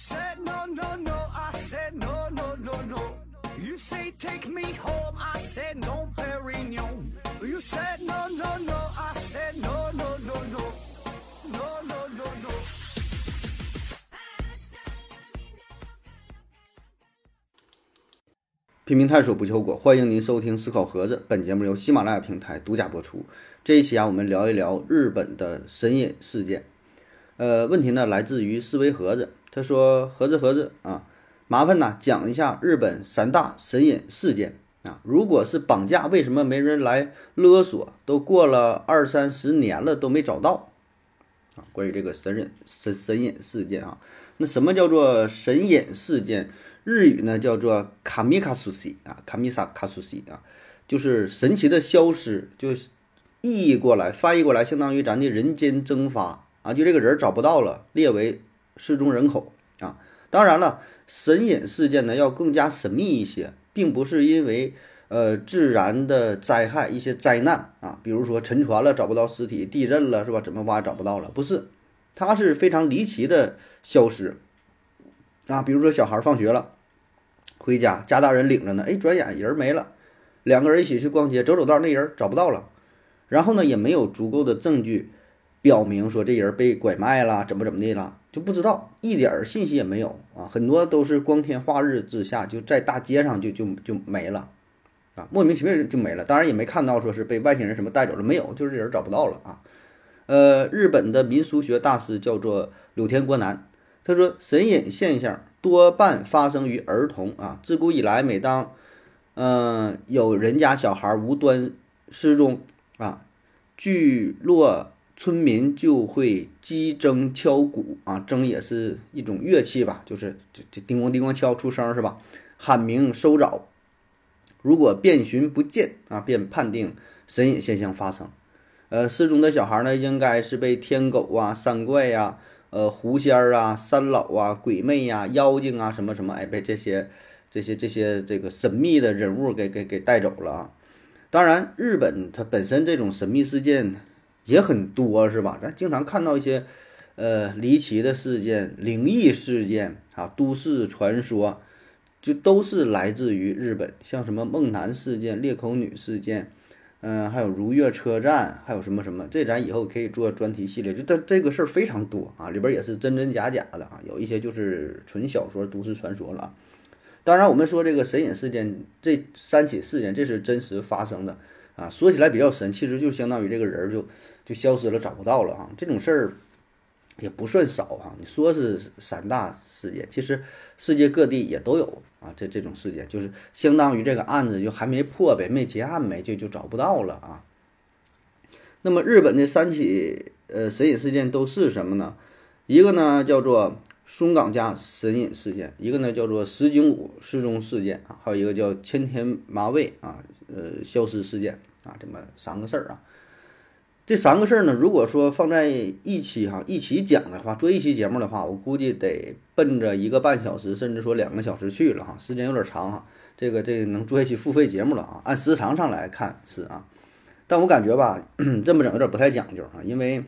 said no, no, no, I said no, no, no, no. You say take me home, I said no, Perignon. You said no, no, no, I said no, no, no, no. No, no, no, no. 拼命探索不求果，欢迎您收听思考盒子。本节目由喜马拉雅平台独家播出。这一期啊，我们聊一聊日本的神隐事件。呃，问题呢来自于思维盒子，他说：“盒子盒子啊，麻烦呐讲一下日本三大神隐事件啊。如果是绑架，为什么没人来勒索？都过了二三十年了都没找到啊？关于这个神隐神神隐事件啊，那什么叫做神隐事件？日语呢叫做卡米卡苏西啊，卡米萨卡苏西啊，就是神奇的消失，就是译译过来翻译过来，相当于咱的人间蒸发啊，就这个人找不到了，列为失踪人口啊。当然了，神隐事件呢要更加神秘一些，并不是因为呃自然的灾害一些灾难啊，比如说沉船了找不到尸体，地震了是吧？怎么挖也找不到了，不是，它是非常离奇的消失啊，比如说小孩放学了。回家，家大人领着呢，哎，转眼人没了。两个人一起去逛街，走走道，那人找不到了。然后呢，也没有足够的证据表明说这人被拐卖了，怎么怎么的了，就不知道，一点儿信息也没有啊。很多都是光天化日之下就在大街上就就就没了啊，莫名其妙就没了。当然也没看到说是被外星人什么带走了，没有，就是这人找不到了啊。呃，日本的民俗学大师叫做柳田国男，他说神隐现象。多半发生于儿童啊！自古以来，每当，嗯，有人家小孩无端失踪啊，聚落村民就会击筝敲鼓啊，筝也是一种乐器吧，就是这这叮咣叮咣敲出声是吧？喊鸣收找，如果遍寻不见啊，便判定神隐现象发生。呃，失踪的小孩呢，应该是被天狗啊、山怪呀。呃，狐仙儿啊，山老啊，鬼魅呀，妖精啊，什么什么，哎，被这些、这些、这些这个神秘的人物给给给带走了啊！当然，日本它本身这种神秘事件也很多，是吧？咱经常看到一些呃离奇的事件、灵异事件啊，都市传说，就都是来自于日本，像什么梦男事件、裂口女事件。嗯，还有如月车站，还有什么什么，这咱以后可以做专题系列。就这这个事儿非常多啊，里边也是真真假假的啊，有一些就是纯小说、都市传说了。当然，我们说这个神隐事件，这三起事件，这是真实发生的啊。说起来比较神，其实就相当于这个人就就消失了，找不到了啊。这种事儿。也不算少哈，你说是三大事件，其实世界各地也都有啊。这这种事件就是相当于这个案子就还没破呗，没结案呗，就就找不到了啊。那么日本的三起呃神隐事件都是什么呢？一个呢叫做松冈家神隐事件，一个呢叫做石井武失踪事件啊，还有一个叫千田麻未啊呃消失事件啊，这么三个事儿啊。这三个事儿呢，如果说放在一起哈，一起讲的话，做一期节目的话，我估计得奔着一个半小时，甚至说两个小时去了哈，时间有点长哈。这个这个能做一期付费节目了啊，按时长上来看是啊，但我感觉吧，这么整有点不太讲究啊，因为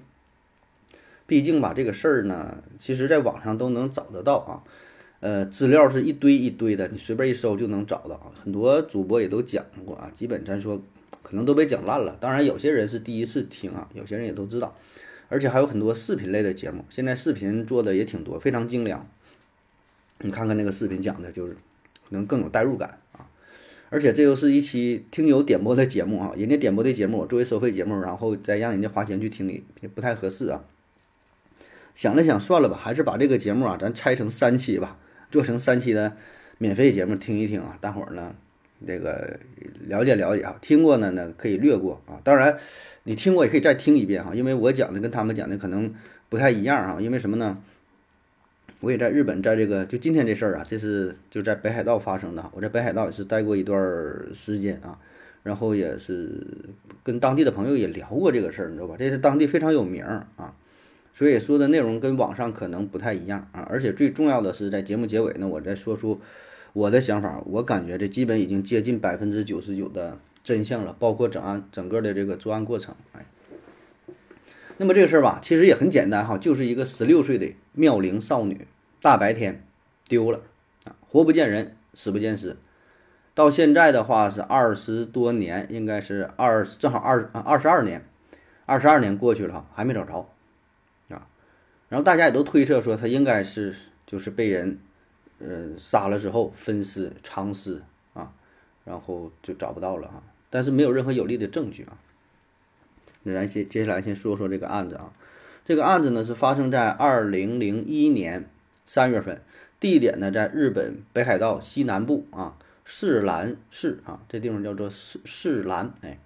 毕竟吧，这个事儿呢，其实在网上都能找得到啊，呃，资料是一堆一堆的，你随便一搜就能找到啊，很多主播也都讲过啊，基本咱说。可能都被讲烂了，当然有些人是第一次听啊，有些人也都知道，而且还有很多视频类的节目，现在视频做的也挺多，非常精良。你看看那个视频讲的，就是可能更有代入感啊，而且这又是一期听友点播的节目啊，人家点播的节目作为收费节目，然后再让人家花钱去听，也不太合适啊。想了想，算了吧，还是把这个节目啊，咱拆成三期吧，做成三期的免费节目听一听啊，大伙儿呢。这个了解了解啊，听过呢呢可以略过啊。当然，你听过也可以再听一遍哈，因为我讲的跟他们讲的可能不太一样哈。因为什么呢？我也在日本，在这个就今天这事儿啊，这是就在北海道发生的。我在北海道也是待过一段时间啊，然后也是跟当地的朋友也聊过这个事儿，你知道吧？这是当地非常有名啊，所以说的内容跟网上可能不太一样啊。而且最重要的是，在节目结尾呢，我再说出。我的想法，我感觉这基本已经接近百分之九十九的真相了，包括整案整个的这个作案过程。哎，那么这个事儿吧，其实也很简单哈，就是一个十六岁的妙龄少女大白天丢了啊，活不见人，死不见尸。到现在的话是二十多年，应该是二正好二二十二年，二十二年过去了哈还没找着啊。然后大家也都推测说他应该是就是被人呃杀了之后分尸藏尸啊，然后就找不到了啊。但是没有任何有力的证据啊。那咱先接下来先说说这个案子啊，这个案子呢是发生在二零零一年三月份，地点呢在日本北海道西南部啊。士兰市啊，这地方叫做士士兰。哎，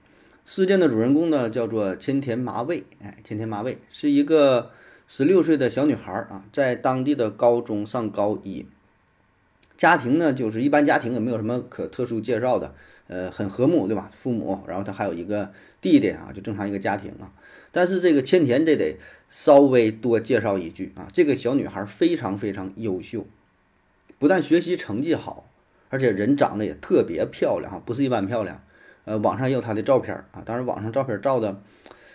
事件的主人公呢叫做千田麻未。哎，千田麻未是一个十六岁的小女孩啊，在当地的高中上高一。家庭呢就是一般家庭，也没有什么可特殊介绍的，呃，很和睦，对吧？父母，然后她还有一个弟弟啊，就正常一个家庭啊。但是这个千田这得稍微多介绍一句啊，这个小女孩非常非常优秀，不但学习成绩好。而且人长得也特别漂亮哈，不是一般漂亮。呃，网上也有她的照片啊，当然网上照片照的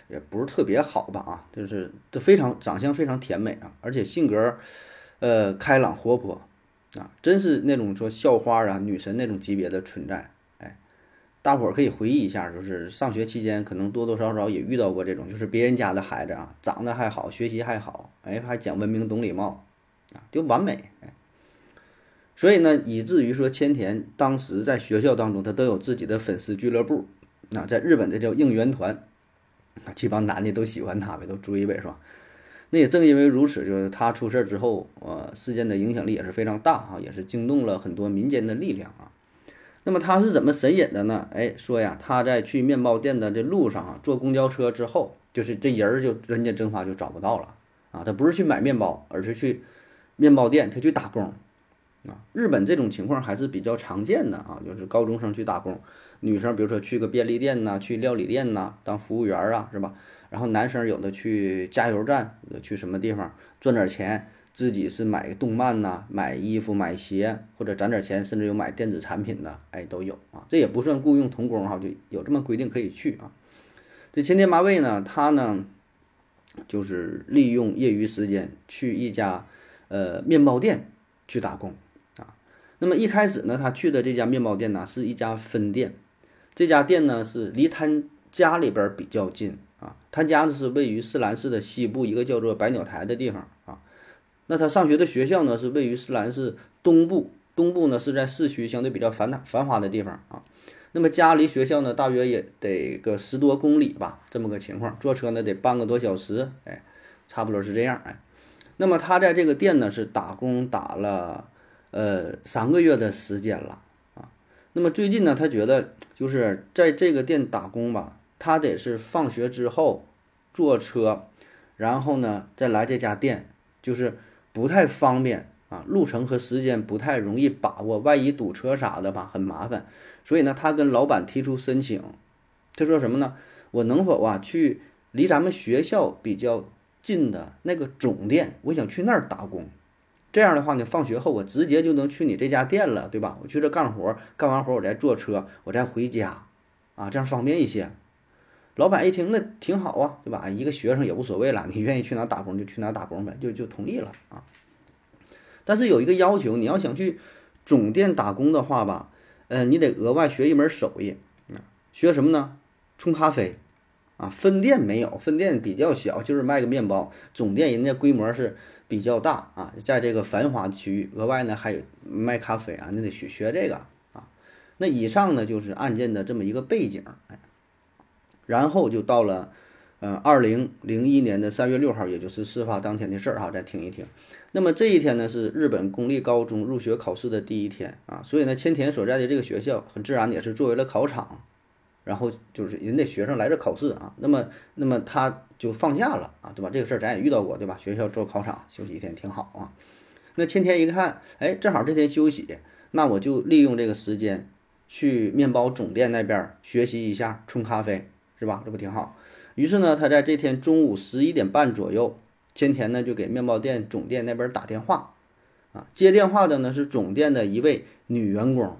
也不是特别好吧啊，就是这非常长相非常甜美啊，而且性格呃开朗活泼啊，真是那种说校花啊女神那种级别的存在。哎，大伙儿可以回忆一下，就是上学期间可能多多少少也遇到过这种，就是别人家的孩子啊，长得还好，学习还好，哎，还讲文明懂礼貌啊，就完美哎。所以呢，以至于说千田当时在学校当中，他都有自己的粉丝俱乐部。那在日本，这叫应援团，啊，这帮男的都喜欢他呗，都追呗，是吧？那也正因为如此，就是他出事之后，呃，事件的影响力也是非常大啊，也是惊动了很多民间的力量啊。那么他是怎么神隐的呢？哎，说呀，他在去面包店的这路上啊，坐公交车之后，就是这人儿就人间蒸发就找不到了啊。他不是去买面包，而是去面包店，他去打工。啊，日本这种情况还是比较常见的啊，就是高中生去打工，女生比如说去个便利店呐，去料理店呐当服务员啊，是吧？然后男生有的去加油站，去什么地方赚点钱，自己是买动漫呐，买衣服、买鞋，或者攒点钱，甚至有买电子产品的，哎，都有啊。这也不算雇佣童工哈，就有这么规定可以去啊。这千天八位呢，他呢就是利用业余时间去一家呃面包店去打工啊。那么一开始呢，他去的这家面包店呢是一家分店，这家店呢是离他家里边比较近啊。他家呢是位于四兰市的西部一个叫做百鸟台的地方啊。那他上学的学校呢是位于四兰市东部，东部呢是在市区相对比较繁繁华的地方啊。那么家离学校呢大约也得个十多公里吧，这么个情况，坐车呢得半个多小时，哎，差不多是这样哎。那么他在这个店呢是打工打了。呃，三个月的时间了啊。那么最近呢，他觉得就是在这个店打工吧，他得是放学之后坐车，然后呢再来这家店，就是不太方便啊，路程和时间不太容易把握，万一堵车啥的吧，很麻烦。所以呢，他跟老板提出申请，他说什么呢？我能否啊去离咱们学校比较近的那个总店，我想去那儿打工。这样的话呢，放学后我直接就能去你这家店了，对吧？我去这干活，干完活我再坐车，我再回家，啊，这样方便一些。老板一听，那挺好啊，对吧？一个学生也无所谓了，你愿意去哪打工就去哪打工呗，就就同意了啊。但是有一个要求，你要想去总店打工的话吧，呃，你得额外学一门手艺，学什么呢？冲咖啡，啊，分店没有，分店比较小，就是卖个面包。总店人家规模是。比较大啊，在这个繁华区域，额外呢还有卖咖啡啊，你得学学这个啊。那以上呢就是案件的这么一个背景，哎，然后就到了，呃，二零零一年的三月六号，也就是事发当天的事儿哈。再听一听，那么这一天呢是日本公立高中入学考试的第一天啊，所以呢千田所在的这个学校很自然也是作为了考场。然后就是人家学生来这考试啊，那么那么他就放假了啊，对吧？这个事儿咱也遇到过，对吧？学校做考场休息一天挺好啊。那千天一看，哎，正好这天休息，那我就利用这个时间去面包总店那边学习一下冲咖啡，是吧？这不挺好？于是呢，他在这天中午十一点半左右，千田呢就给面包店总店那边打电话啊。接电话的呢是总店的一位女员工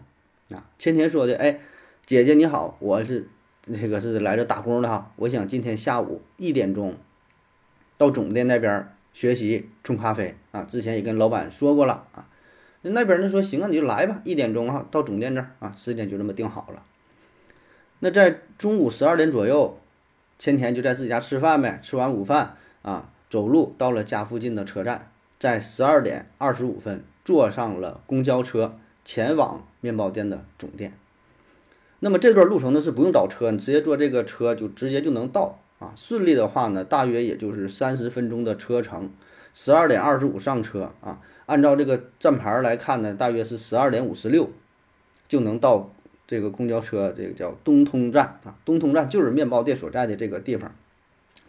啊。千田说的，哎。姐姐你好，我是这个是来这打工的哈，我想今天下午一点钟到总店那边学习冲咖啡啊。之前也跟老板说过了啊。那那边呢说行啊，你就来吧，一点钟哈到总店这儿啊，时间就这么定好了。那在中午十二点左右，千田就在自己家吃饭呗，吃完午饭啊，走路到了家附近的车站，在十二点二十五分坐上了公交车，前往面包店的总店。那么这段路程呢是不用倒车，你直接坐这个车就直接就能到啊。顺利的话呢，大约也就是三十分钟的车程。十二点二十五上车啊，按照这个站牌来看呢，大约是十二点五十六就能到这个公交车，这个叫东通站啊。东通站就是面包店所在的这个地方。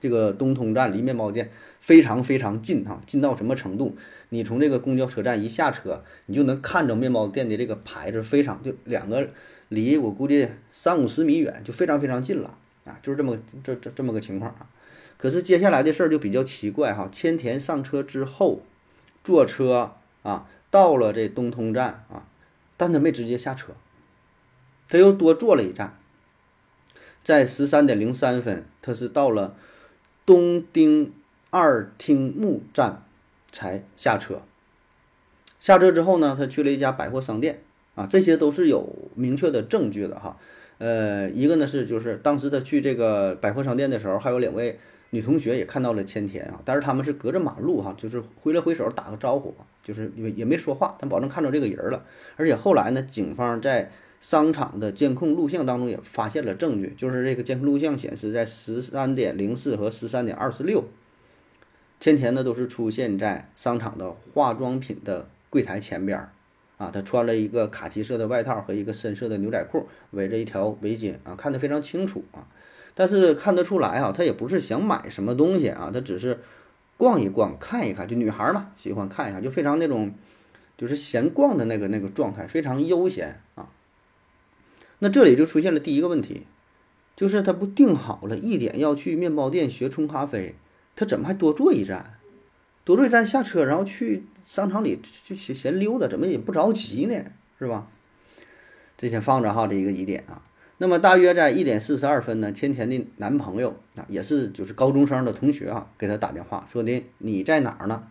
这个东通站离面包店非常非常近哈，近到什么程度？你从这个公交车站一下车，你就能看着面包店的这个牌子，非常就两个。离我估计三五十米远就非常非常近了啊，就是这么这这这么个情况啊。可是接下来的事儿就比较奇怪哈。千田上车之后，坐车啊到了这东通站啊，但他没直接下车，他又多坐了一站，在十三点零三分，他是到了东丁二町目站才下车。下车之后呢，他去了一家百货商店。啊，这些都是有明确的证据的哈。呃，一个呢是就是当时他去这个百货商店的时候，还有两位女同学也看到了千田啊，但是他们是隔着马路哈，就是挥了挥手打个招呼，就是也也没说话，但保证看着这个人了。而且后来呢，警方在商场的监控录像当中也发现了证据，就是这个监控录像显示，在十三点零四和十三点二十六，千田呢都是出现在商场的化妆品的柜台前边儿。啊，他穿了一个卡其色的外套和一个深色的牛仔裤，围着一条围巾啊，看得非常清楚啊。但是看得出来啊，他也不是想买什么东西啊，他只是逛一逛、看一看。就女孩嘛，喜欢看一看，就非常那种就是闲逛的那个那个状态，非常悠闲啊。那这里就出现了第一个问题，就是他不定好了一点要去面包店学冲咖啡，他怎么还多坐一站？多坐一站下车，然后去。商场里就闲闲溜达，怎么也不着急呢？是吧？这先放着哈，这一个疑点啊。那么大约在一点四十二分呢，千田的男朋友啊，也是就是高中生的同学啊，给他打电话说的你在哪儿呢？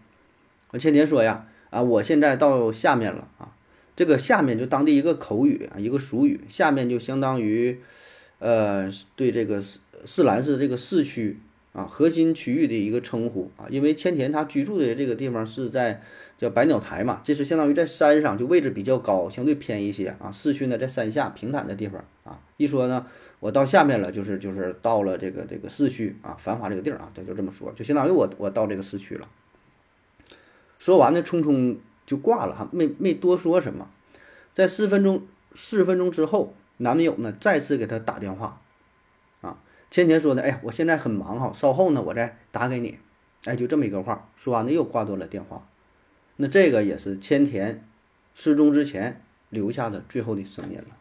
千田说呀，啊，我现在到下面了啊。这个下面就当地一个口语啊，一个俗语，下面就相当于，呃，对这个四四兰市这个市区。啊，核心区域的一个称呼啊，因为千田他居住的这个地方是在叫百鸟台嘛，这是相当于在山上，就位置比较高，相对偏一些啊。市区呢在山下平坦的地方啊。一说呢，我到下面了，就是就是到了这个这个市区啊，繁华这个地儿啊，他就这么说，就相当于我我到这个市区了。说完呢，匆匆就挂了哈，没没多说什么。在四分钟四分钟之后，男友呢再次给他打电话。啊千田说的，哎呀，我现在很忙哈，稍后呢我再打给你。哎，就这么一个话，说完呢又挂断了电话。那这个也是千田失踪之前留下的最后的声音了。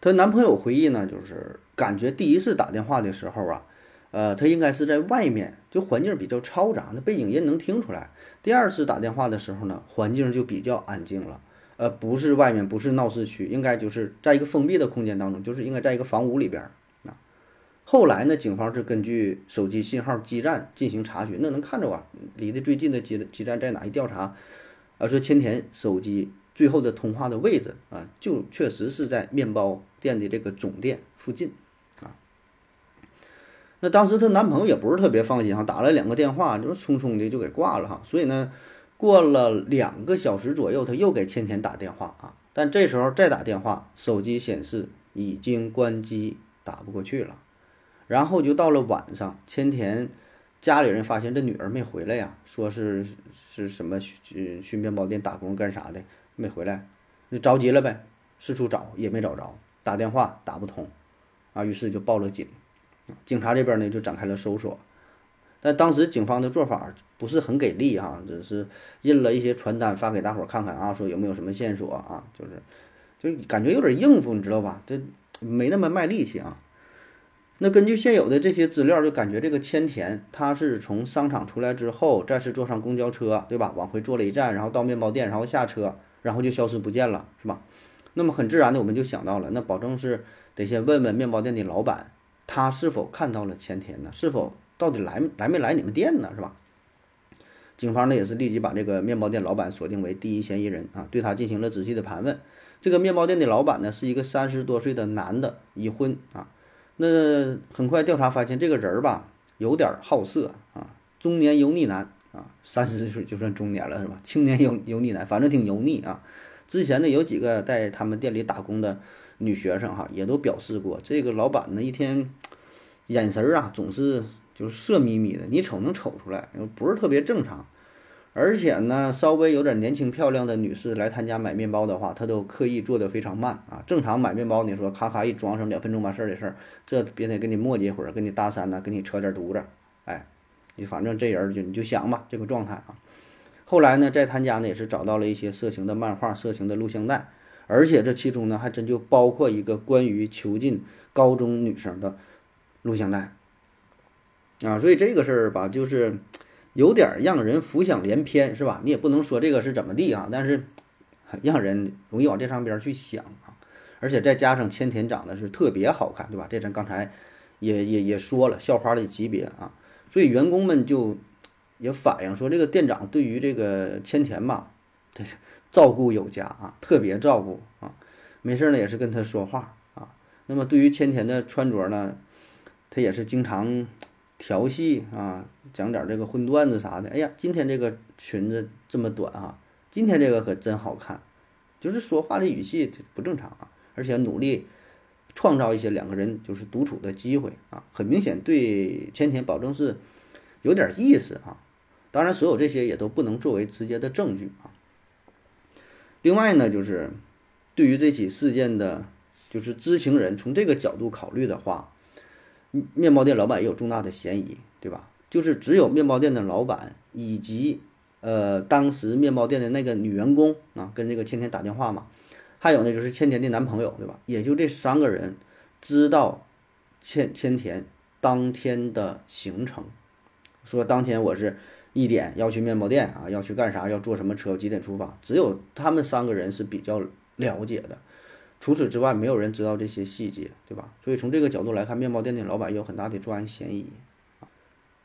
她男朋友回忆呢，就是感觉第一次打电话的时候啊，呃，他应该是在外面，就环境比较嘈杂，那背景音能听出来。第二次打电话的时候呢，环境就比较安静了，呃，不是外面，不是闹市区，应该就是在一个封闭的空间当中，就是应该在一个房屋里边啊。后来呢，警方是根据手机信号基站进行查询，那能看着啊，离得最近的基基站在哪？一调查，啊，说千田手机最后的通话的位置啊，就确实是在面包店的这个总店附近。那当时她男朋友也不是特别放心哈，打了两个电话，就是匆匆的就给挂了哈。所以呢，过了两个小时左右，他又给千田打电话啊，但这时候再打电话，手机显示已经关机，打不过去了。然后就到了晚上，千田家里人发现这女儿没回来呀，说是是什么去去面包店打工干啥的没回来，就着急了呗，四处找也没找着，打电话打不通，啊，于是就报了警。警察这边呢就展开了搜索，但当时警方的做法不是很给力哈，只是印了一些传单发给大伙看看啊，说有没有什么线索啊，就是就感觉有点应付，你知道吧？这没那么卖力气啊。那根据现有的这些资料，就感觉这个千田他是从商场出来之后，再次坐上公交车，对吧？往回坐了一站，然后到面包店，然后下车，然后就消失不见了，是吧？那么很自然的，我们就想到了，那保证是得先问问面包店的老板，他是否看到了前田呢？是否到底来来没来你们店呢？是吧？警方呢也是立即把这个面包店老板锁定为第一嫌疑人啊，对他进行了仔细的盘问。这个面包店的老板呢是一个三十多岁的男的，已婚啊。那很快调查发现，这个人儿吧有点好色啊，中年油腻男啊，三十岁就算中年了是吧？青年油油腻男，反正挺油腻啊。之前呢有几个在他们店里打工的女学生哈，也都表示过，这个老板呢一天眼神儿啊总是就是色眯眯的，你瞅能瞅出来，不是特别正常。而且呢，稍微有点年轻漂亮的女士来他家买面包的话，他都刻意做的非常慢啊。正常买面包，你说咔咔一装上，两分钟完事儿的事儿，这别得跟你磨叽一会儿，跟你搭讪呢，跟你扯点犊子，哎，你反正这人就你就想吧，这个状态啊。后来呢，在他家呢也是找到了一些色情的漫画、色情的录像带，而且这其中呢还真就包括一个关于囚禁高中女生的录像带啊。所以这个事儿吧，就是。有点让人浮想联翩，是吧？你也不能说这个是怎么地啊，但是让人容易往这上边去想啊。而且再加上千田长得是特别好看，对吧？这咱刚才也也也说了，校花的级别啊，所以员工们就也反映说，这个店长对于这个千田吧，他照顾有加啊，特别照顾啊，没事呢也是跟他说话啊。那么对于千田的穿着呢，他也是经常。调戏啊，讲点这个荤段子啥的。哎呀，今天这个裙子这么短啊，今天这个可真好看，就是说话的语气不正常啊，而且努力创造一些两个人就是独处的机会啊，很明显对千田保证是有点意思啊。当然，所有这些也都不能作为直接的证据啊。另外呢，就是对于这起事件的，就是知情人，从这个角度考虑的话。面包店老板也有重大的嫌疑，对吧？就是只有面包店的老板以及呃当时面包店的那个女员工啊，跟这个千田打电话嘛，还有呢就是千田的男朋友，对吧？也就这三个人知道千千田当天的行程，说当天我是一点要去面包店啊，要去干啥，要坐什么车，几点出发，只有他们三个人是比较了解的。除此之外，没有人知道这些细节，对吧？所以从这个角度来看，面包店的老板有很大的作案嫌疑。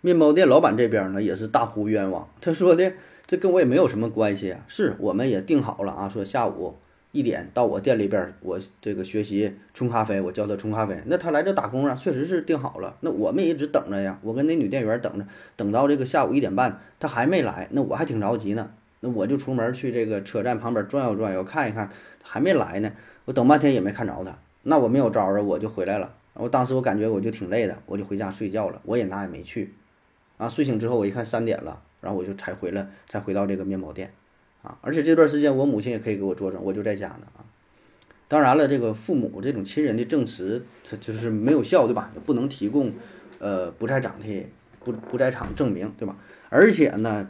面包店老板这边呢，也是大呼冤枉。他说的这跟我也没有什么关系啊，是我们也定好了啊，说下午一点到我店里边，我这个学习冲咖啡，我教他冲咖啡。那他来这打工啊，确实是定好了。那我们也一直等着呀，我跟那女店员等着，等到这个下午一点半，他还没来，那我还挺着急呢。那我就出门去这个车站旁边转悠转悠，看一看，还没来呢。我等半天也没看着他，那我没有招啊，我就回来了。我当时我感觉我就挺累的，我就回家睡觉了。我也哪也没去，啊，睡醒之后我一看三点了，然后我就才回来，才回到这个面包店，啊，而且这段时间我母亲也可以给我作证，我就在家呢，啊。当然了，这个父母这种亲人的证词，它就是没有效，对吧？也不能提供，呃，不在场的不不在场证明，对吧？而且呢，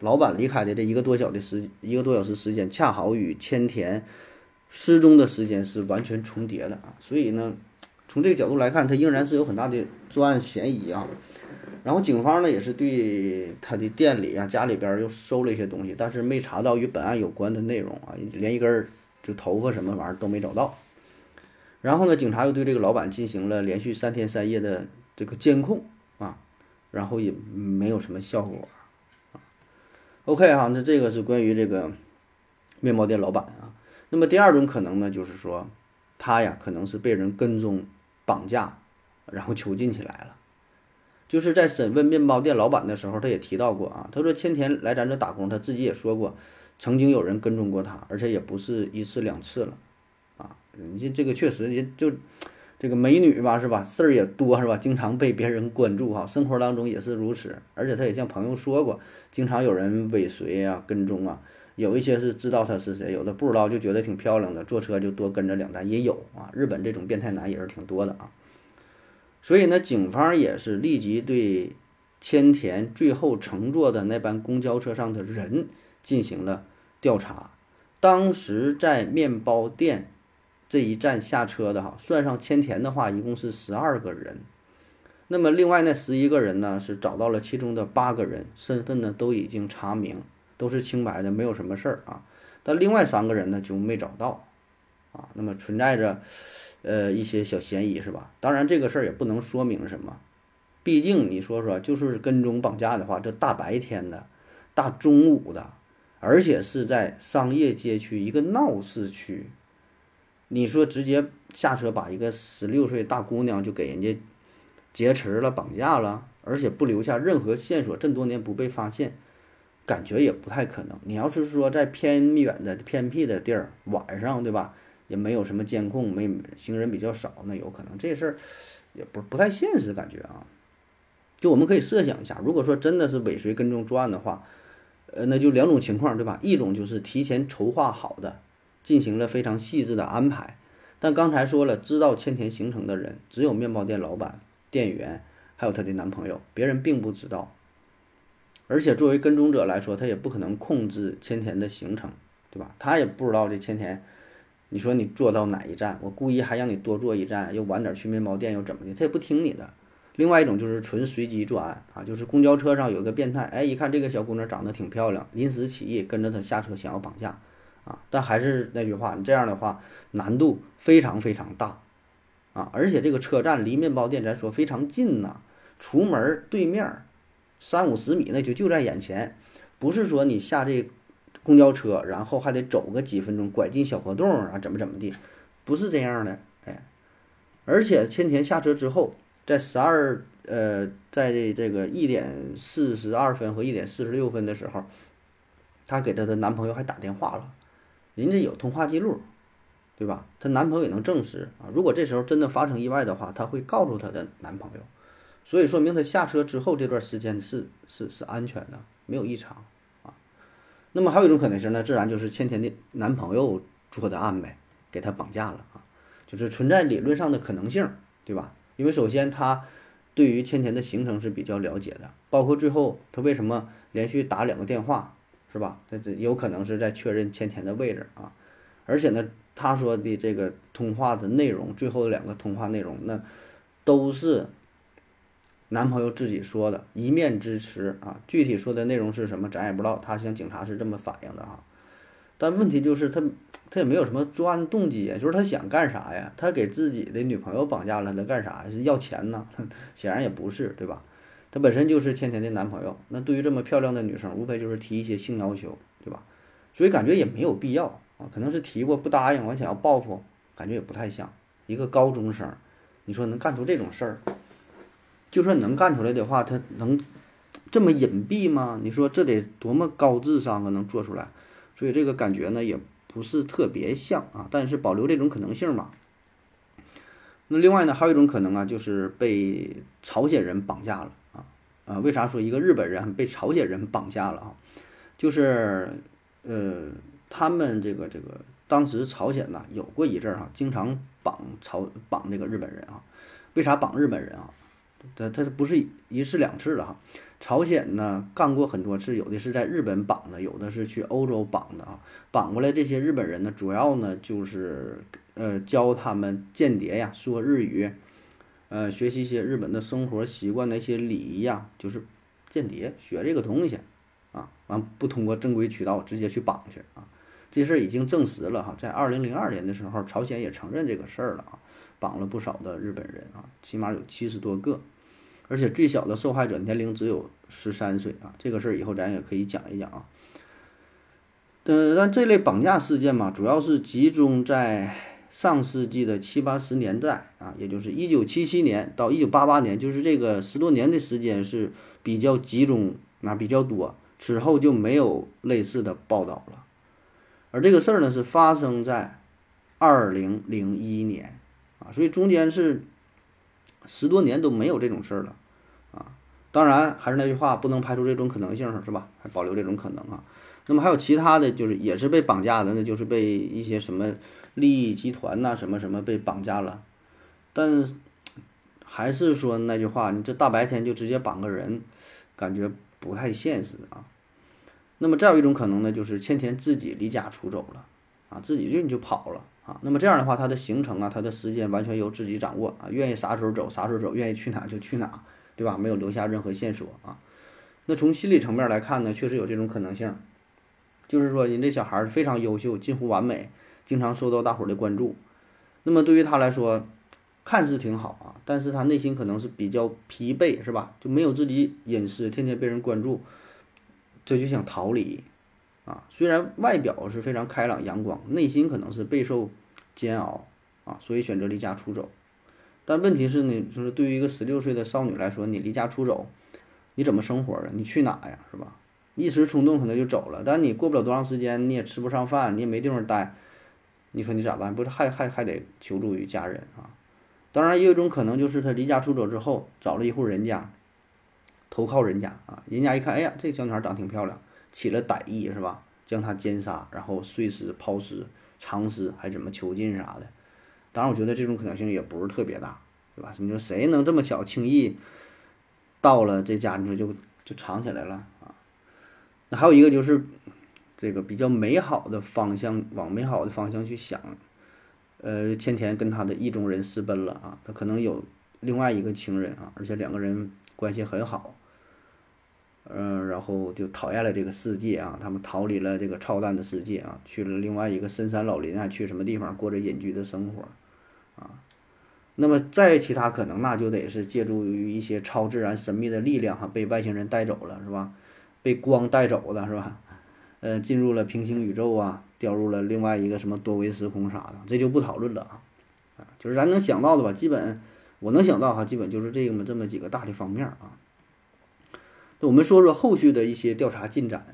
老板离开的这一个多小的时一个多小时时间，恰好与千田。失踪的时间是完全重叠的啊，所以呢，从这个角度来看，他仍然是有很大的作案嫌疑啊。然后警方呢也是对他的店里啊、家里边又收了一些东西，但是没查到与本案有关的内容啊，连一根儿就头发什么玩意儿都没找到。然后呢，警察又对这个老板进行了连续三天三夜的这个监控啊，然后也没有什么效果啊。OK 哈，那这个是关于这个面包店老板啊。那么第二种可能呢，就是说，他呀可能是被人跟踪、绑架，然后囚禁起来了。就是在审问面包店老板的时候，他也提到过啊，他说千田来咱这打工，他自己也说过，曾经有人跟踪过他，而且也不是一次两次了，啊，人家这个确实也就这个美女吧，是吧？事儿也多，是吧？经常被别人关注哈，生活当中也是如此，而且他也向朋友说过，经常有人尾随啊、跟踪啊。有一些是知道他是谁，有的不知道就觉得挺漂亮的，坐车就多跟着两站，也有啊。日本这种变态男也是挺多的啊。所以呢，警方也是立即对千田最后乘坐的那班公交车上的人进行了调查。当时在面包店这一站下车的哈，算上千田的话，一共是十二个人。那么另外那十一个人呢，是找到了其中的八个人，身份呢都已经查明。都是清白的，没有什么事儿啊。但另外三个人呢就没找到，啊，那么存在着呃一些小嫌疑是吧？当然这个事儿也不能说明什么，毕竟你说说，就是跟踪绑架的话，这大白天的，大中午的，而且是在商业街区一个闹市区，你说直接下车把一个十六岁大姑娘就给人家劫持了、绑架了，而且不留下任何线索，这么多年不被发现，感觉也不太可能。你要是说在偏远的、偏僻的地儿，晚上对吧，也没有什么监控，没行人比较少，那有可能这事儿也不不太现实，感觉啊。就我们可以设想一下，如果说真的是尾随跟踪作案的话，呃，那就两种情况，对吧？一种就是提前筹划好的，进行了非常细致的安排。但刚才说了，知道千田行程的人只有面包店老板、店员，还有她的男朋友，别人并不知道。而且作为跟踪者来说，他也不可能控制千田的行程，对吧？他也不知道这千田，你说你坐到哪一站，我故意还让你多坐一站，又晚点去面包店又怎么的，他也不听你的。另外一种就是纯随机作案啊，就是公交车上有个变态，哎，一看这个小姑娘长得挺漂亮，临时起意跟着她下车想要绑架，啊，但还是那句话，你这样的话难度非常非常大，啊，而且这个车站离面包店咱说非常近呐，出门对面三五十米那就就在眼前，不是说你下这公交车然后还得走个几分钟拐进小胡同啊怎么怎么地，不是这样的，哎，而且千田下车之后。在十二呃，在这个一点四十二分和一点四十六分的时候，她给她的男朋友还打电话了，人家有通话记录，对吧？她男朋友也能证实啊。如果这时候真的发生意外的话，她会告诉她的男朋友，所以说明她下车之后这段时间是是是安全的，没有异常。那么还有一种可能性呢，自然就是千田的男朋友做的案呗，给她绑架了啊，就是存在理论上的可能性，对吧？因为首先他对于千田的行程是比较了解的，包括最后他为什么连续打两个电话，是吧？这这有可能是在确认千田的位置啊。而且呢，他说的这个通话的内容，最后两个通话内容，那都是男朋友自己说的，一面之词啊。具体说的内容是什么，咱也不知道。他向警察是这么反映的哈。但问题就是他，他也没有什么作案动机就是他想干啥呀？他给自己的女朋友绑架了，他干啥？是要钱呢？显然也不是，对吧？他本身就是千田的男朋友，那对于这么漂亮的女生，无非就是提一些性要求，对吧？所以感觉也没有必要啊，可能是提过不答应，我想要报复，感觉也不太像一个高中生，你说能干出这种事儿？就算能干出来的话，他能这么隐蔽吗？你说这得多么高智商啊，能做出来？所以这个感觉呢，也不是特别像啊，但是保留这种可能性嘛。那另外呢，还有一种可能啊，就是被朝鲜人绑架了啊啊！为啥说一个日本人被朝鲜人绑架了啊？就是呃，他们这个这个当时朝鲜呢有过一阵儿哈，经常绑朝绑这个日本人啊。为啥绑日本人啊？他他不是一次两次了哈。朝鲜呢干过很多次，有的是在日本绑的，有的是去欧洲绑的啊。绑过来这些日本人呢，主要呢就是呃教他们间谍呀，说日语，呃学习一些日本的生活习惯、的一些礼仪呀，就是间谍学这个东西啊。完不通过正规渠道直接去绑去啊。这事儿已经证实了哈，在二零零二年的时候，朝鲜也承认这个事儿了啊，绑了不少的日本人啊，起码有七十多个。而且最小的受害者年龄只有十三岁啊，这个事儿以后咱也可以讲一讲啊。呃，但这类绑架事件嘛，主要是集中在上世纪的七八十年代啊，也就是一九七七年到一九八八年，就是这个十多年的时间是比较集中啊，比较多。此后就没有类似的报道了。而这个事儿呢，是发生在二零零一年所以中间是。十多年都没有这种事儿了，啊，当然还是那句话，不能排除这种可能性，是吧？还保留这种可能啊。那么还有其他的就是也是被绑架的，那就是被一些什么利益集团呐，什么什么被绑架了。但还是说那句话，你这大白天就直接绑个人，感觉不太现实啊。那么再有一种可能呢，就是千田自己离家出走了，啊，自己就就跑了。啊，那么这样的话，他的行程啊，他的时间完全由自己掌握啊，愿意啥时候走啥时候走，愿意去哪就去哪，对吧？没有留下任何线索啊。那从心理层面来看呢，确实有这种可能性，就是说人这小孩非常优秀，近乎完美，经常受到大伙儿的关注。那么对于他来说，看似挺好啊，但是他内心可能是比较疲惫，是吧？就没有自己隐私，天天被人关注，这就想逃离啊。虽然外表是非常开朗阳光，内心可能是备受煎熬啊，所以选择离家出走。但问题是呢，就是对于一个十六岁的少女来说，你离家出走，你怎么生活啊？你去哪呀？是吧？一时冲动可能就走了，但你过不了多长时间，你也吃不上饭，你也没地方待，你说你咋办？不是还还还得求助于家人啊？当然，也有一种可能就是他离家出走之后，找了一户人家，投靠人家啊。人家一看，哎呀，这个小女孩长挺漂亮，起了歹意是吧？将他奸杀，然后碎尸、抛尸、藏尸，还怎么囚禁啥的。当然，我觉得这种可能性也不是特别大，对吧？你说谁能这么巧，轻易到了这家，你说就就藏起来了啊？那还有一个就是这个比较美好的方向，往美好的方向去想。呃，千田跟他的意中人私奔了啊，他可能有另外一个情人啊，而且两个人关系很好，嗯，然后就讨厌了这个世界啊，他们逃离了这个操蛋的世界啊，去了另外一个深山老林啊，去什么地方过着隐居的生活啊？那么再其他可能，那就得是借助于一些超自然神秘的力量哈，被外星人带走了是吧？被光带走的是吧？呃，进入了平行宇宙啊。掉入了另外一个什么多维时空啥的，这就不讨论了啊，啊，就是咱能想到的吧，基本我能想到哈，基本就是这么这么几个大的方面啊。我们说说后续的一些调查进展。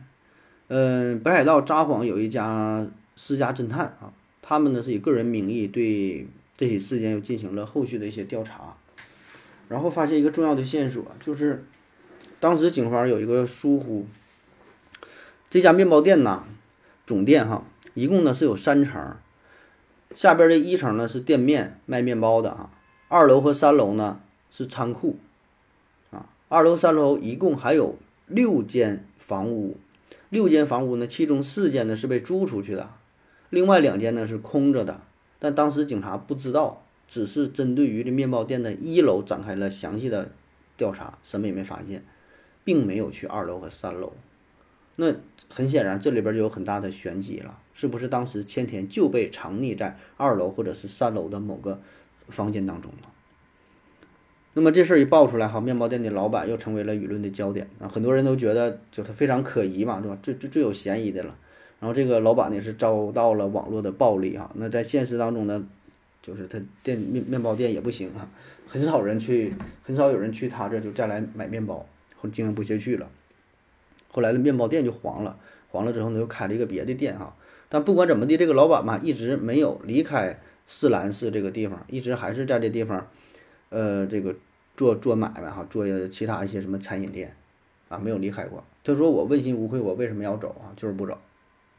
嗯，北海道札幌有一家私家侦探啊，他们呢是以个人名义对这起事件又进行了后续的一些调查，然后发现一个重要的线索，就是当时警方有一个疏忽，这家面包店呐，总店哈。一共呢是有三层，下边这一层呢是店面卖面包的啊，二楼和三楼呢是仓库，二楼三楼一共还有六间房屋，六间房屋呢，其中四间呢是被租出去的，另外两间呢是空着的，但当时警察不知道，只是针对于这面包店的一楼展开了详细的调查，什么也没发现，并没有去二楼和三楼。那很显然，这里边就有很大的玄机了，是不是当时千田就被藏匿在二楼或者是三楼的某个房间当中了？那么这事儿一爆出来，哈，面包店的老板又成为了舆论的焦点啊，很多人都觉得就他非常可疑嘛，对吧？最最最有嫌疑的了。然后这个老板呢是遭到了网络的暴力哈，那在现实当中呢，就是他店面面包店也不行啊，很少人去，很少有人去他这就再来买面包，或经营不下去了。后来的面包店就黄了，黄了之后呢，又开了一个别的店哈。但不管怎么地，这个老板嘛，一直没有离开四兰市这个地方，一直还是在这地方，呃，这个做做买卖哈，做其他一些什么餐饮店，啊，没有离开过。他说我问心无愧，我为什么要走啊？就是不走，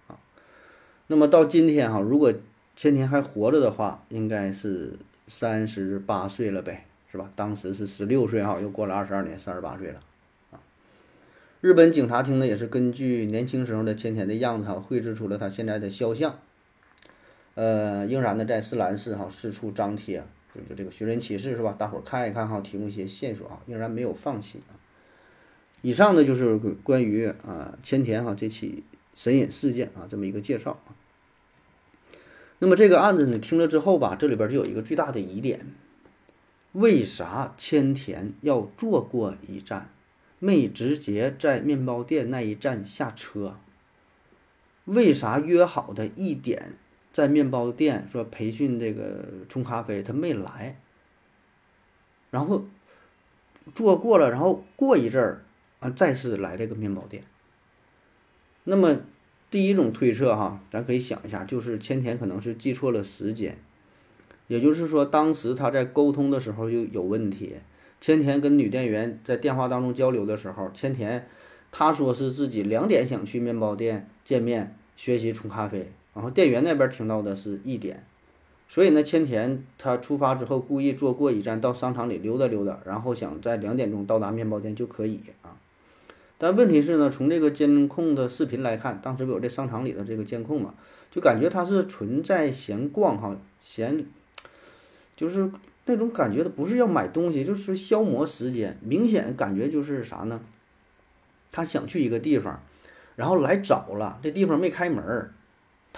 啊。那么到今天哈，如果千田还活着的话，应该是三十八岁了呗，是吧？当时是十六岁哈，又过了二十二年，三十八岁了。日本警察厅呢，也是根据年轻时候的千田的样子哈，绘制出了他现在的肖像。呃，仍然呢在四兰市哈四处张贴，就这个寻人启事是吧？大伙儿看一看哈，提供一些线索啊，仍然没有放弃啊。以上呢就是关于啊千田哈这起神隐事件啊这么一个介绍啊。那么这个案子呢听了之后吧，这里边就有一个最大的疑点：为啥千田要坐过一站？没直接在面包店那一站下车，为啥约好的一点在面包店说培训这个冲咖啡他没来？然后做过了，然后过一阵儿啊，再次来这个面包店。那么第一种推测哈，咱可以想一下，就是千田可能是记错了时间，也就是说当时他在沟通的时候就有问题。千田跟女店员在电话当中交流的时候，千田他说是自己两点想去面包店见面学习冲咖啡，然后店员那边听到的是一点，所以呢，千田他出发之后故意坐过一站到商场里溜达溜达，然后想在两点钟到达面包店就可以啊。但问题是呢，从这个监控的视频来看，当时有这商场里的这个监控嘛，就感觉他是存在闲逛哈，闲就是。那种感觉，他不是要买东西，就是消磨时间。明显感觉就是啥呢？他想去一个地方，然后来早了，这地方没开门儿，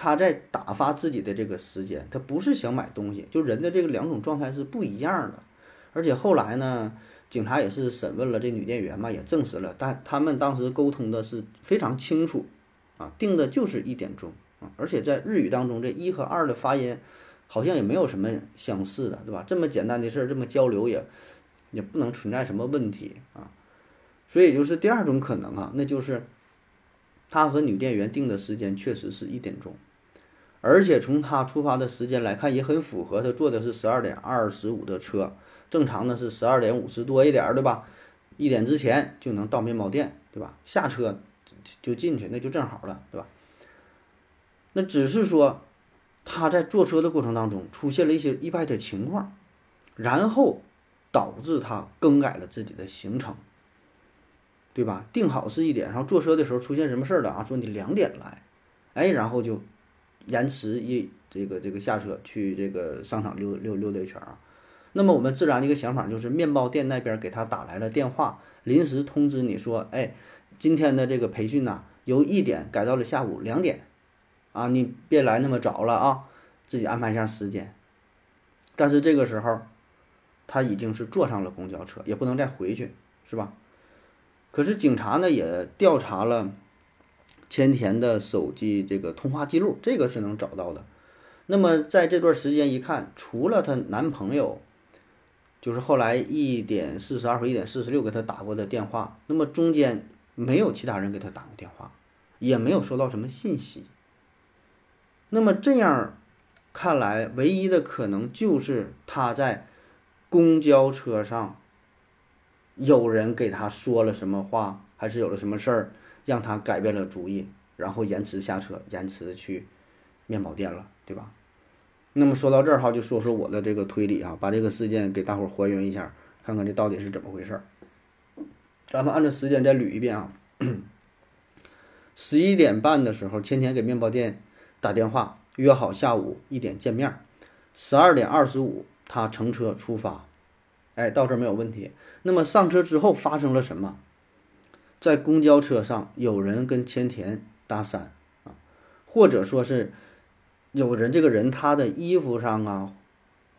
他在打发自己的这个时间。他不是想买东西，就人的这个两种状态是不一样的。而且后来呢，警察也是审问了这女店员嘛，也证实了，但他们当时沟通的是非常清楚，啊，定的就是一点钟啊，而且在日语当中，这一和二的发音好像也没有什么相似的，对吧？这么简单的事儿，这么交流也也不能存在什么问题啊，所以就是第二种可能啊，那就是他和女店员定的时间确实是一点钟。而且从他出发的时间来看，也很符合。他坐的是十二点二十五的车，正常呢是十二点五十多一点儿，对吧？一点之前就能到面包店，对吧？下车就进去，那就正好了，对吧？那只是说他在坐车的过程当中出现了一些意外的情况，然后导致他更改了自己的行程，对吧？定好是一点，然后坐车的时候出现什么事儿了啊？说你两点来，哎，然后就。延迟一这个这个下车去这个商场溜溜溜达一圈啊，那么我们自然的一个想法就是面包店那边给他打来了电话，临时通知你说，哎，今天的这个培训呢由一点改到了下午两点，啊，你别来那么早了啊，自己安排一下时间。但是这个时候他已经是坐上了公交车，也不能再回去，是吧？可是警察呢也调查了。千田的手机这个通话记录，这个是能找到的。那么在这段时间一看，除了她男朋友，就是后来一点四十二和一点四十六给她打过的电话，那么中间没有其他人给她打过电话，也没有收到什么信息。那么这样看来，唯一的可能就是她在公交车上有人给她说了什么话，还是有了什么事儿。让他改变了主意，然后延迟下车，延迟去面包店了，对吧？那么说到这儿哈，就说说我的这个推理啊，把这个事件给大伙儿还原一下，看看这到底是怎么回事儿。咱们按照时间再捋一遍啊。十一点半的时候，千田给面包店打电话，约好下午一点见面。十二点二十五，他乘车出发，哎，到这儿没有问题。那么上车之后发生了什么？在公交车上，有人跟千田搭讪啊，或者说是有人，这个人他的衣服上啊，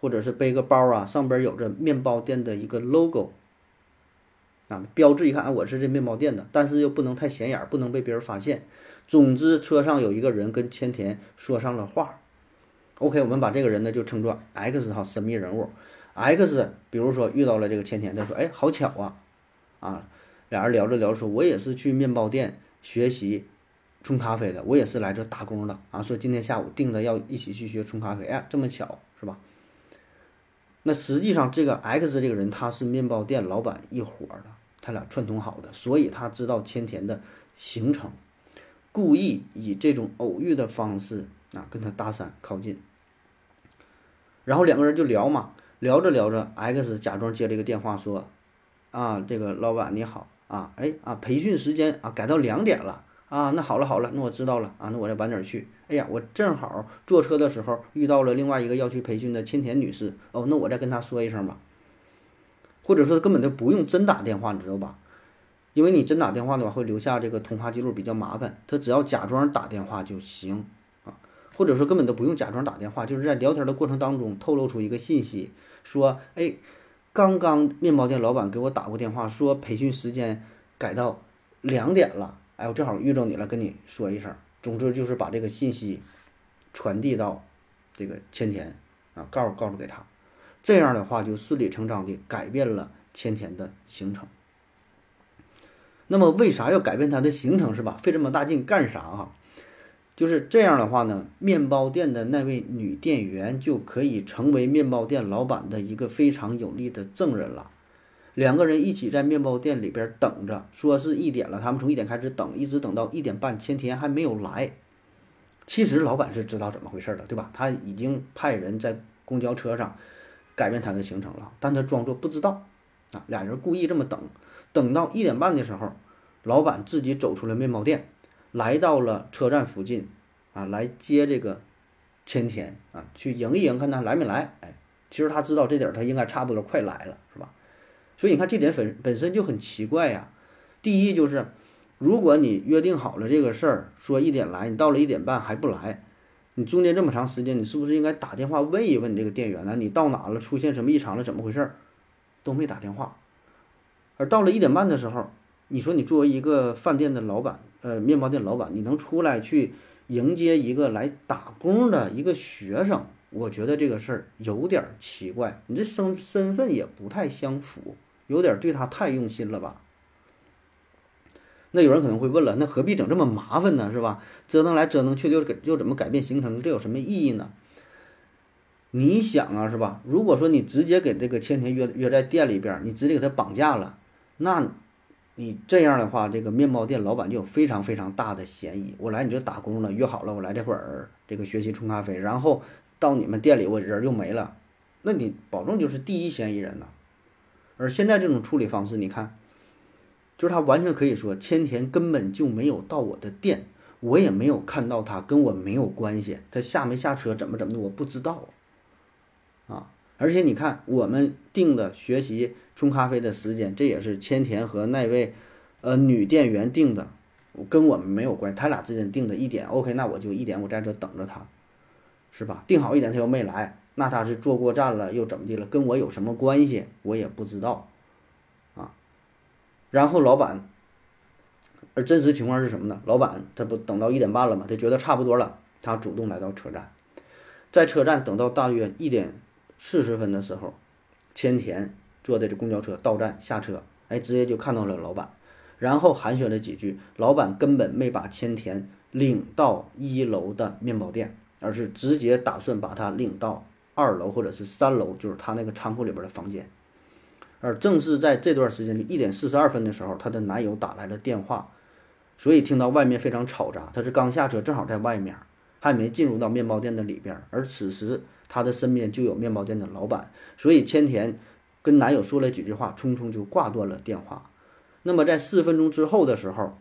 或者是背个包啊，上边有着面包店的一个 logo 啊，标志一看，啊，我是这面包店的，但是又不能太显眼，不能被别人发现。总之，车上有一个人跟千田说上了话。OK，我们把这个人呢就称作 X 哈，神秘人物 X。比如说遇到了这个千田，他说：“哎，好巧啊，啊。”俩人聊着聊着说：“我也是去面包店学习冲咖啡的，我也是来这打工的啊。”说今天下午定的要一起去学冲咖啡，哎，这么巧是吧？那实际上这个 X 这个人他是面包店老板一伙的，他俩串通好的，所以他知道千田的行程，故意以这种偶遇的方式啊跟他搭讪靠近，然后两个人就聊嘛，聊着聊着，X 假装接了一个电话说：“啊，这个老板你好。”啊，哎啊，培训时间啊改到两点了啊，那好了好了，那我知道了啊，那我再晚点去。哎呀，我正好坐车的时候遇到了另外一个要去培训的千田女士哦，那我再跟她说一声吧。或者说根本就不用真打电话，你知道吧？因为你真打电话的话会留下这个通话记录，比较麻烦。他只要假装打电话就行啊，或者说根本都不用假装打电话，就是在聊天的过程当中透露出一个信息，说哎。刚刚面包店老板给我打过电话，说培训时间改到两点了。哎，我正好遇着你了，跟你说一声。总之就是把这个信息传递到这个千田啊，告诉告诉给他。这样的话就顺理成章地改变了千田的行程。那么为啥要改变他的行程是吧？费这么大劲干啥哈？就是这样的话呢，面包店的那位女店员就可以成为面包店老板的一个非常有力的证人了。两个人一起在面包店里边等着，说是一点了，他们从一点开始等，一直等到一点半，千田还没有来。其实老板是知道怎么回事的，对吧？他已经派人在公交车上改变他的行程了，但他装作不知道啊。俩人故意这么等，等到一点半的时候，老板自己走出了面包店。来到了车站附近，啊，来接这个千田啊，去迎一迎，看他来没来。哎，其实他知道这点，他应该差不多快来了，是吧？所以你看这点本本身就很奇怪呀。第一就是，如果你约定好了这个事儿，说一点来，你到了一点半还不来，你中间这么长时间，你是不是应该打电话问一问这个店员呢？你到哪了？出现什么异常了？怎么回事？都没打电话。而到了一点半的时候，你说你作为一个饭店的老板，呃，面包店老板，你能出来去迎接一个来打工的一个学生？我觉得这个事儿有点奇怪，你这身身份也不太相符，有点对他太用心了吧？那有人可能会问了，那何必整这么麻烦呢？是吧？折腾来折腾去，又给又怎么改变行程？这有什么意义呢？你想啊，是吧？如果说你直接给这个千田约约在店里边，你直接给他绑架了，那，你这样的话，这个面包店老板就有非常非常大的嫌疑。我来你这打工了，约好了，我来这会儿这个学习冲咖啡，然后到你们店里我人又没了，那你保证就是第一嫌疑人呢。而现在这种处理方式，你看。就是他完全可以说，千田根本就没有到我的店，我也没有看到他，跟我没有关系。他下没下车，怎么怎么的，我不知道。啊，而且你看，我们定的学习冲咖啡的时间，这也是千田和那位呃女店员定的，跟我们没有关系。他俩之间定的一点，OK，那我就一点，我在这等着他，是吧？定好一点，他又没来，那他是坐过站了，又怎么的了？跟我有什么关系？我也不知道。啊然后老板，而真实情况是什么呢？老板他不等到一点半了吗？他觉得差不多了，他主动来到车站，在车站等到大约一点四十分的时候，千田坐的这公交车到站下车，哎，直接就看到了老板，然后寒暄了几句，老板根本没把千田领到一楼的面包店，而是直接打算把他领到二楼或者是三楼，就是他那个仓库里边的房间。而正是在这段时间，就一点四十二分的时候，她的男友打来了电话，所以听到外面非常嘈杂。她是刚下车，正好在外面，还没进入到面包店的里边。而此时，她的身边就有面包店的老板，所以千田跟男友说了几句话，匆匆就挂断了电话。那么在四分钟之后的时候，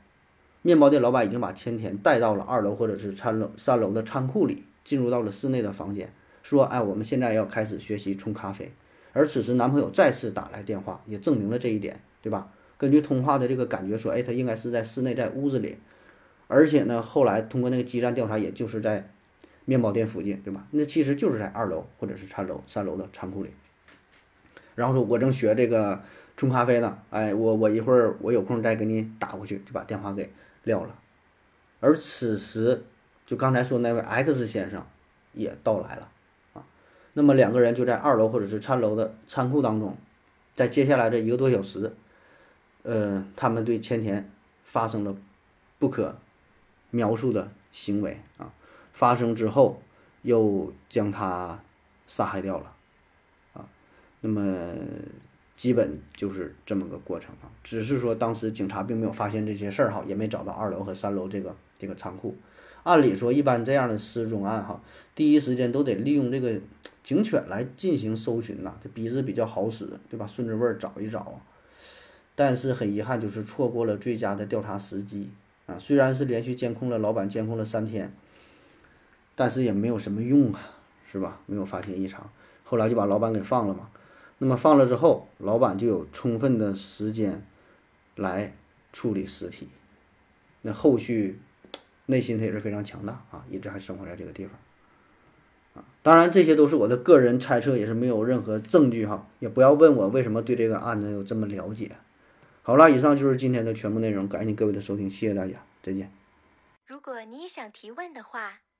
面包店老板已经把千田带到了二楼或者是三楼三楼的仓库里，进入到了室内的房间，说：“哎，我们现在要开始学习冲咖啡。”而此时，男朋友再次打来电话，也证明了这一点，对吧？根据通话的这个感觉说，哎，他应该是在室内，在屋子里。而且呢，后来通过那个基站调查，也就是在面包店附近，对吧？那其实就是在二楼或者是三楼、三楼的仓库里。然后说，我正学这个冲咖啡呢，哎，我我一会儿我有空再给你打过去，就把电话给撂了。而此时，就刚才说那位 X 先生也到来了啊。那么两个人就在二楼或者是三楼的仓库当中，在接下来的一个多小时，呃，他们对千田发生了不可描述的行为啊！发生之后，又将他杀害掉了啊！那么基本就是这么个过程啊！只是说当时警察并没有发现这些事儿哈，也没找到二楼和三楼这个这个仓库。按理说，一般这样的失踪案哈，第一时间都得利用这个。警犬来进行搜寻呐，这鼻子比较好使，对吧？顺着味儿找一找。但是很遗憾，就是错过了最佳的调查时机啊！虽然是连续监控了老板，监控了三天，但是也没有什么用啊，是吧？没有发现异常，后来就把老板给放了嘛。那么放了之后，老板就有充分的时间来处理尸体。那后续内心他也是非常强大啊，一直还生活在这个地方啊。当然，这些都是我的个人猜测，也是没有任何证据哈。也不要问我为什么对这个案子有这么了解。好了，以上就是今天的全部内容，感谢各位的收听，谢谢大家，再见。如果你也想提问的话，